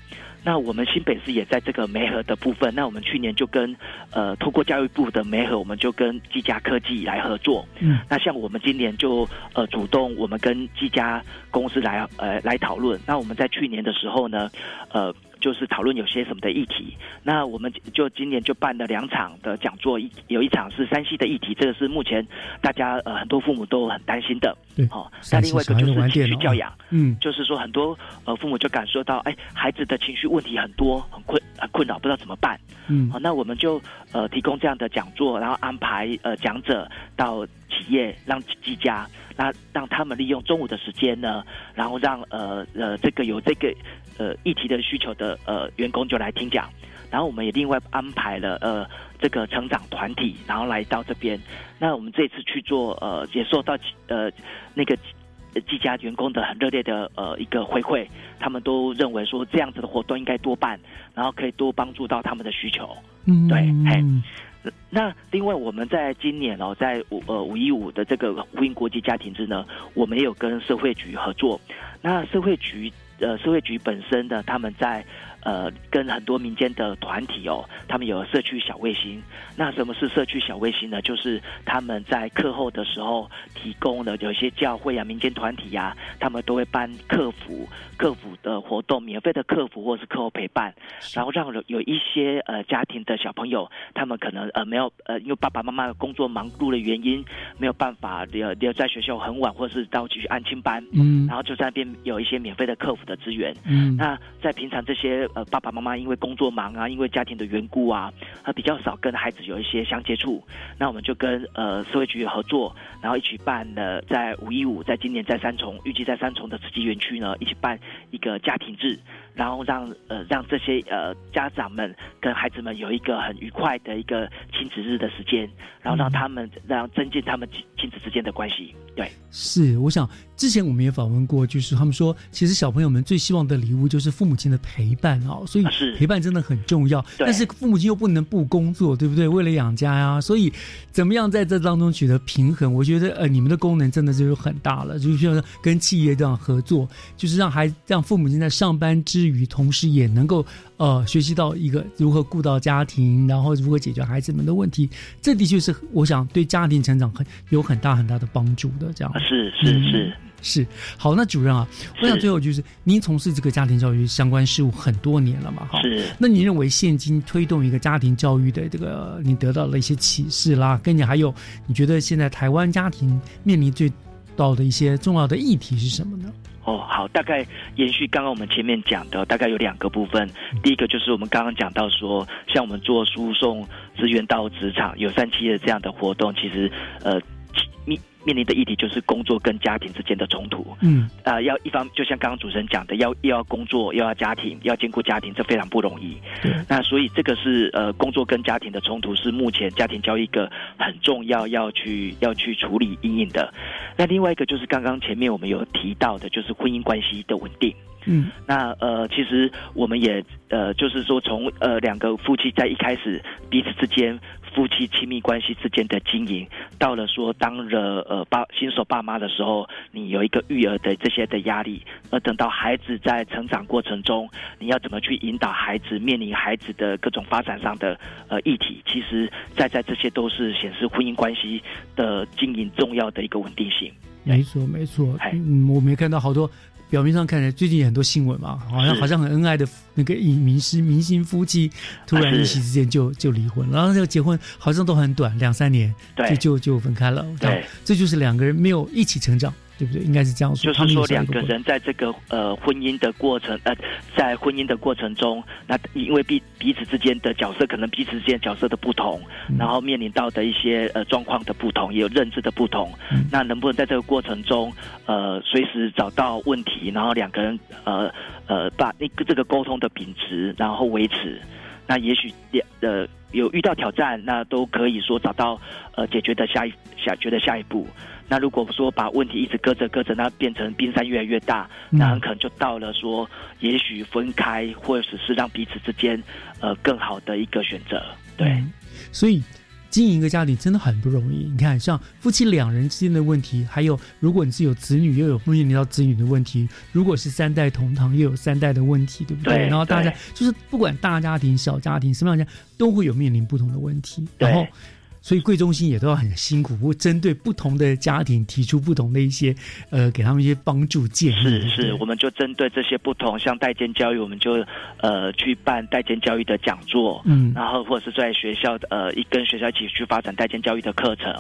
那我们新北市也在这个媒合的部分，那我们去年就跟呃通过教育部的媒合，我们就跟技嘉科技来合作。嗯，那像我们今年就呃主动，我们跟技嘉公司来呃来讨论。那我们在去年的时候呢，呃。就是讨论有些什么的议题，那我们就今年就办了两场的讲座，一有一场是山西的议题，这个是目前大家呃很多父母都很担心的，对，哦，那另外一个就是情绪教养，嗯，就是说很多呃父母就感受到，哎，孩子的情绪问题很多，很困很困扰，不知道怎么办，嗯，好，那我们就呃提供这样的讲座，然后安排呃讲者到企业，让技家，那让他们利用中午的时间呢，然后让呃呃这个有这个呃议题的需求的呃员工就来听讲，然后我们也另外安排了呃这个成长团体，然后来到这边。那我们这次去做呃也受到呃那个。几家员工的很热烈的呃一个回馈，他们都认为说这样子的活动应该多办，然后可以多帮助到他们的需求。嗯，对，嘿。那另外，我们在今年哦，在五呃五一五的这个呼应国际家庭日呢，我们也有跟社会局合作。那社会局呃社会局本身的，他们在呃跟很多民间的团体哦，他们有社区小卫星。那什么是社区小卫星呢？就是他们在课后的时候提供的有一些教会啊、民间团体呀、啊，他们都会办客服、客服的活动，免费的客服或是课后陪伴，然后让有一些呃家庭的小朋友，他们可能呃没有呃因为爸爸妈妈工作忙碌的原因，没有办法留留在学校很晚，或是到继续安亲班，嗯，然后就在那边有一些免费的客服的资源，嗯，那在平常这些呃爸爸妈妈因为工作忙啊，因为家庭的缘故啊，他比较少跟孩子有一些相接触，那我们就跟呃社会局合作，然后一起办了在五一五，在今年在三重，预计在三重的慈济园区呢，一起办一个家庭制，然后让呃让这些呃家长们跟孩子们有一个很愉快的一个亲子日的时间，然后让他们让增进他们亲子之间的关系。对，是，我想之前我们也访问过，就是他们说，其实小朋友们最希望的礼物就是父母亲的陪伴哦，所以陪伴真的很重要。但是父母亲又不能不工作，对不对？为了养家呀，所以怎么样在这当中取得平衡？我觉得呃，你们的功能真的就是很大了，就是像跟企业这样合作，就是让孩让父母亲在上班之余，同时也能够呃学习到一个如何顾到家庭，然后如何解决孩子们的问题。这的确是我想对家庭成长很有很大很大的帮助的。这样是是是、嗯、是好，那主任啊，我想最后就是您从事这个家庭教育相关事务很多年了嘛，哈，是。那你认为现今推动一个家庭教育的这个，你得到了一些启示啦，跟你还有你觉得现在台湾家庭面临最到的一些重要的议题是什么呢？哦，好，大概延续刚刚我们前面讲的，大概有两个部分。第一个就是我们刚刚讲到说，像我们做输送资源到职场、友善企业这样的活动，其实呃。民面临的议题就是工作跟家庭之间的冲突。嗯，呃，要一方就像刚刚主持人讲的，要又要工作又要家庭，要兼顾家庭，这非常不容易。对，那所以这个是呃工作跟家庭的冲突是目前家庭教育一个很重要要去要去处理阴影的。那另外一个就是刚刚前面我们有提到的，就是婚姻关系的稳定。嗯，那呃，其实我们也呃，就是说从呃两个夫妻在一开始彼此之间夫妻亲密关系之间的经营，到了说当了呃爸新手爸妈的时候，你有一个育儿的这些的压力，而等到孩子在成长过程中，你要怎么去引导孩子面临孩子的各种发展上的呃议题，其实在在这些都是显示婚姻关系的经营重要的一个稳定性。没错，没错。嗯，我们也看到好多。表面上看起来，最近很多新闻嘛，好像好像很恩爱的那个影明星明星夫妻，突然一夕之间就就离婚，然后这个结婚好像都很短，两三年就就就分开了。对，这就是两个人没有一起成长。对不对？应该是这样说。就是说，两个人在这个呃婚姻的过程呃，在婚姻的过程中，那因为彼彼此之间的角色可能彼此之间角色的不同，然后面临到的一些呃状况的不同，也有认知的不同。那能不能在这个过程中呃随时找到问题，然后两个人呃呃把那个这个沟通的品质然后维持？那也许两呃有遇到挑战，那都可以说找到呃解决的下一下决的下一步。那如果说把问题一直搁着搁着，那变成冰山越来越大，那很可能就到了说，也许分开，或者是让彼此之间，呃，更好的一个选择。对，所以经营一个家庭真的很不容易。你看，像夫妻两人之间的问题，还有如果你是有子女，又有面临到子女的问题，如果是三代同堂，又有三代的问题，对不对？然后大家就是不管大家庭、小家庭，什么样家都会有面临不同的问题，然后。所以贵中心也都要很辛苦，会针对不同的家庭提出不同的一些，呃，给他们一些帮助建议。是是，我们就针对这些不同，像代间教育，我们就呃去办代间教育的讲座，嗯，然后或者是在学校呃一跟学校一起去发展代间教育的课程。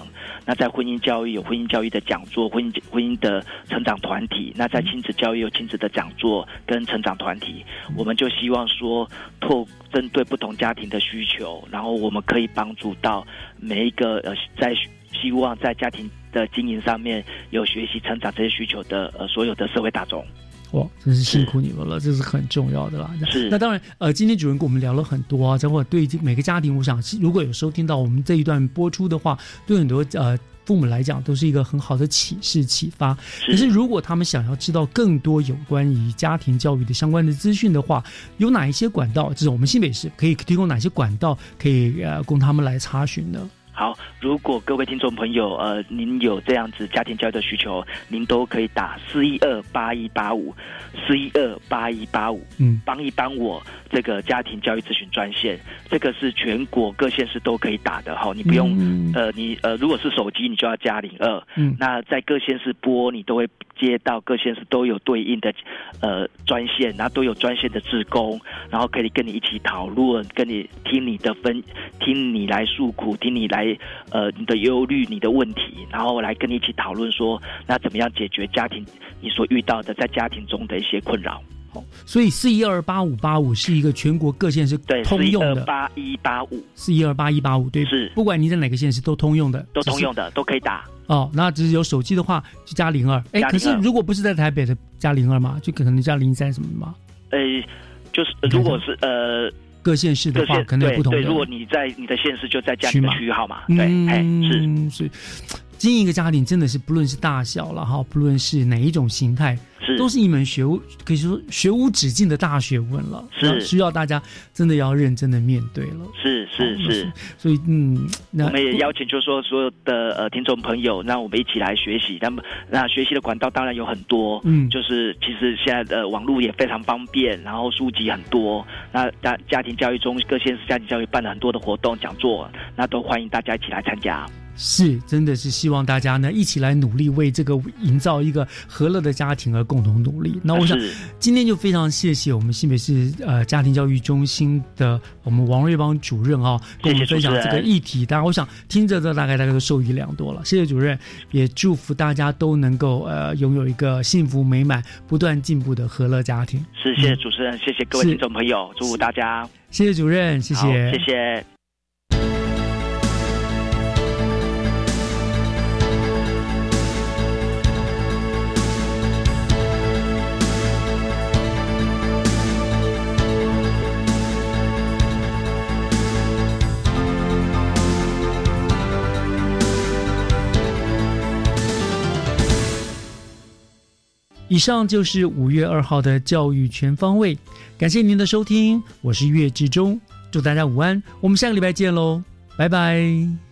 那在婚姻教育有婚姻教育的讲座，婚姻婚姻的成长团体。那在亲子教育有亲子的讲座跟成长团体。我们就希望说，透针对不同家庭的需求，然后我们可以帮助到。每一个呃，在希望在家庭的经营上面有学习成长这些需求的呃，所有的社会大众，哇，真是辛苦你们了，这是很重要的啦。是那当然，呃，今天主人跟我们聊了很多啊，包括对每个家庭，我想如果有收听到我们这一段播出的话，对很多呃父母来讲都是一个很好的启示启发。可是如果他们想要知道更多有关于家庭教育的相关的资讯的话，有哪一些管道？就是我们新北市可以提供哪些管道可以呃供他们来查询呢？好，如果各位听众朋友，呃，您有这样子家庭教育的需求，您都可以打四一二八一八五，四一二八一八五，嗯，帮一帮我这个家庭教育咨询专线，这个是全国各县市都可以打的哈，你不用，呃，你呃，如果是手机，你就要加零二，嗯，那在各县市拨，你都会接到各县市都有对应的呃专线，然后都有专线的职工，然后可以跟你一起讨论，跟你听你的分，听你来诉苦，听你来。呃，你的忧虑、你的问题，然后来跟你一起讨论说，那怎么样解决家庭你所遇到的在家庭中的一些困扰？好，所以四一二八五八五是一个全国各县市通用的八一八五四一二八一八五对是，不管你在哪个县市都通用的，都通用的都可以打哦。那只是有手机的话就加零二，哎，可是如果不是在台北的加零二嘛，就可能加零三什么的嘛？呃，就是如果是呃。各县市的话，可能有不同的。对，如果你在你的县市就在家里的区域号码，对，是是。经营一个家庭真的是不论是大小了哈，不论是哪一种形态，是都是一门学无可以说学无止境的大学问了，是需要大家真的要认真的面对了。是是是，所以嗯，我们也邀请就是说所有的呃听众朋友，让我们一起来学习。那么那学习的管道当然有很多，嗯，就是其实现在的网络也非常方便，然后书籍很多。那家家庭教育中各县市家庭教育办了很多的活动讲座，那都欢迎大家一起来参加。是，真的是希望大家呢一起来努力，为这个营造一个和乐的家庭而共同努力。那我想今天就非常谢谢我们新北市呃家庭教育中心的我们王瑞邦主任啊，跟我们分享这个议题。当然，我想听着这大概大概都受益良多了。谢谢主任，也祝福大家都能够呃拥有一个幸福美满、不断进步的和乐家庭。是，谢谢主持人，谢谢各位听众朋友，祝福大家。谢谢主任，谢谢，谢谢。以上就是五月二号的教育全方位，感谢您的收听，我是岳志忠，祝大家午安，我们下个礼拜见喽，拜拜。